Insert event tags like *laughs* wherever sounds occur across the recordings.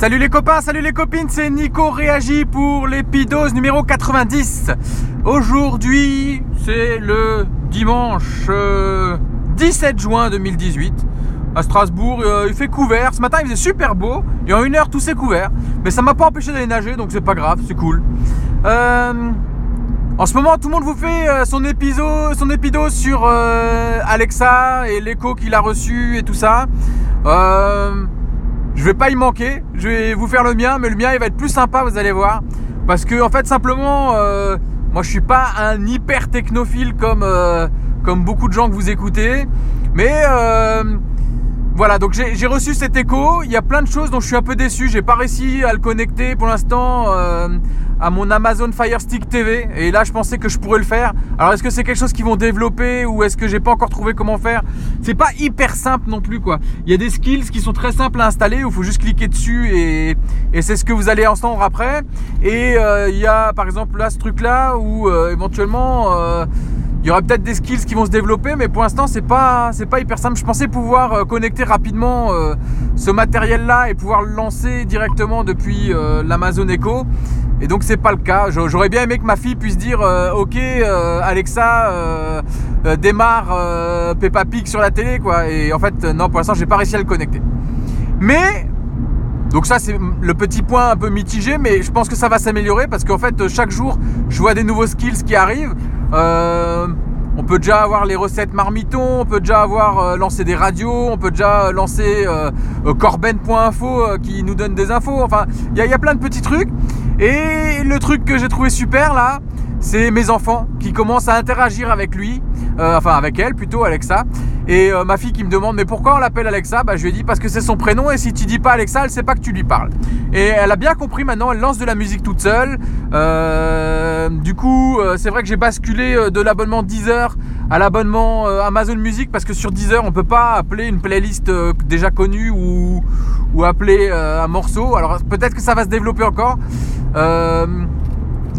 Salut les copains, salut les copines, c'est Nico Réagi pour l'épidose numéro 90. Aujourd'hui, c'est le dimanche 17 euh, juin 2018. À Strasbourg, euh, il fait couvert. Ce matin, il faisait super beau. Et en une heure, tout s'est couvert. Mais ça m'a pas empêché d'aller nager, donc c'est pas grave, c'est cool. Euh, en ce moment, tout le monde vous fait son épisode, épidose sur Alexa et l'écho qu'il a reçu et tout ça. Je vais pas y manquer. Je vais vous faire le mien, mais le mien il va être plus sympa, vous allez voir. Parce que en fait simplement, euh, moi je suis pas un hyper technophile comme, euh, beaucoup de gens que vous écoutez. Mais euh, voilà, donc j'ai reçu cet écho. Il y a plein de choses dont je suis un peu déçu. J'ai pas réussi à le connecter pour l'instant à mon Amazon Fire Stick TV. Et là, je pensais que je pourrais le faire. Alors, est-ce que c'est quelque chose qu'ils vont développer ou est-ce que j'ai pas encore trouvé comment faire? C'est pas hyper simple non plus, quoi. Il y a des skills qui sont très simples à installer où il faut juste cliquer dessus et, c'est ce que vous allez entendre après. Et euh, il y a, par exemple, là, ce truc-là où euh, éventuellement. Euh, il y aura peut-être des skills qui vont se développer, mais pour l'instant, c'est pas, c'est pas hyper simple. Je pensais pouvoir connecter rapidement ce matériel-là et pouvoir le lancer directement depuis l'Amazon Echo. Et donc c'est pas le cas. J'aurais bien aimé que ma fille puisse dire euh, OK euh, Alexa euh, démarre Peppa Pig sur la télé quoi. Et en fait non pour l'instant j'ai pas réussi à le connecter. Mais donc ça c'est le petit point un peu mitigé mais je pense que ça va s'améliorer parce qu'en fait chaque jour je vois des nouveaux skills qui arrivent. On peut déjà avoir les recettes marmiton, on peut déjà avoir lancé des radios, on peut déjà lancer corben.info qui nous donne des infos. Enfin, il y, y, a plein de petits trucs. Et le truc que j'ai trouvé super là, c'est mes enfants qui commencent à interagir avec lui, euh, enfin avec elle plutôt, Alexa. Et euh, ma fille qui me demande mais pourquoi on l'appelle Alexa? Bah je lui ai dit parce que c'est son prénom et si tu dis pas Alexa, elle sait pas que tu lui parles. Et elle a bien compris maintenant, elle lance de la musique toute seule. Euh, du coup, c'est vrai que j'ai basculé de l'abonnement Deezer à l'abonnement Amazon Music parce que sur Deezer on peut pas appeler une playlist déjà connue ou, ou appeler un morceau. Alors peut-être que ça va se développer encore. Euh,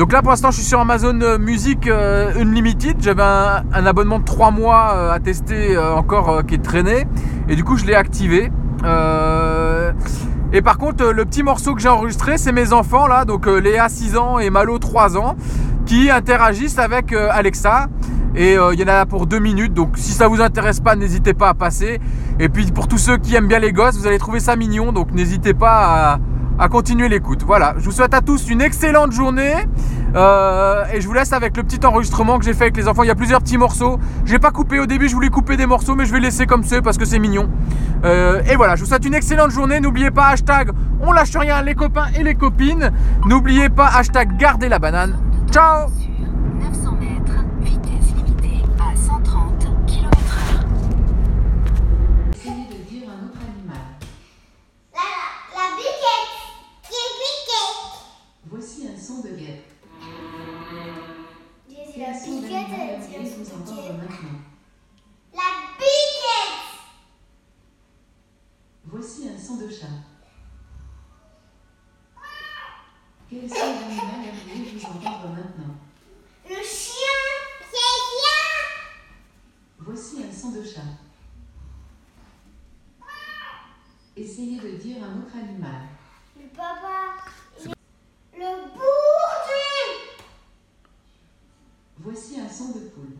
donc là pour l'instant je suis sur Amazon Music euh, Unlimited. J'avais un, abonnement de 3 mois à tester encore qui est traîné. Et du coup je l'ai activé. et par contre le petit morceau que j'ai enregistré c'est mes enfants là, donc Léa 6 ans et Malo 3 ans, qui interagissent avec Alexa. Et il y en a pour 2 minutes. Donc si ça vous intéresse pas, n'hésitez pas à passer. Et puis pour tous ceux qui aiment bien les gosses, vous allez trouver ça mignon. Donc n'hésitez pas à à continuer l'écoute. Voilà, je vous souhaite à tous une excellente journée. Euh, et je vous laisse avec le petit enregistrement que j'ai fait avec les enfants. Il y a plusieurs petits morceaux. J'ai pas coupé au début, je voulais couper des morceaux, mais je vais laisser comme c'est parce que c'est mignon. Euh, et voilà, je vous souhaite une excellente journée. N'oubliez pas hashtag on lâche rien les copains et les copines. N'oubliez pas hashtag garder la banane. Ciao Voici un son de chat. Quel son d'animal aimeriez-vous entendre maintenant Le chien C'est bien Voici un son de chat. Essayez de dire un autre animal. Le papa. Le bourdon Voici un son de poule.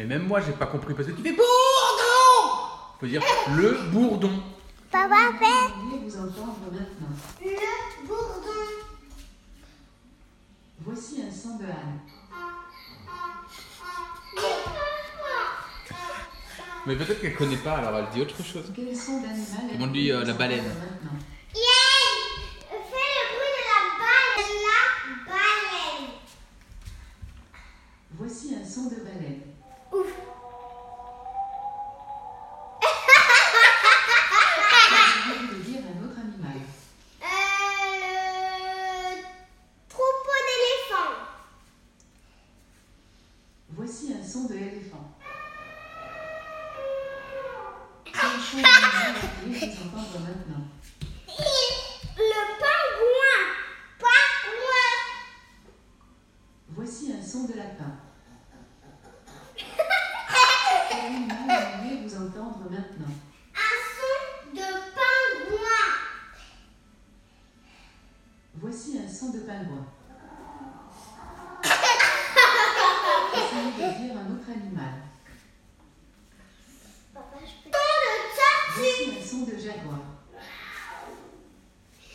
Mais même moi, j'ai pas compris parce que tu fais bourdon Faut dire le bourdon. Papa fait. vous entendre maintenant. Le bourdon. Voici un son de âne. Mais peut-être qu'elle connaît pas, alors elle dit autre chose. Quel son d'animal On dit euh, la baleine. Voici un son de baleine. *laughs* 잠깐만요.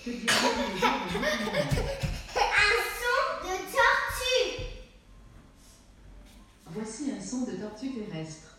Un son de tortue Voici un son de tortue terrestre.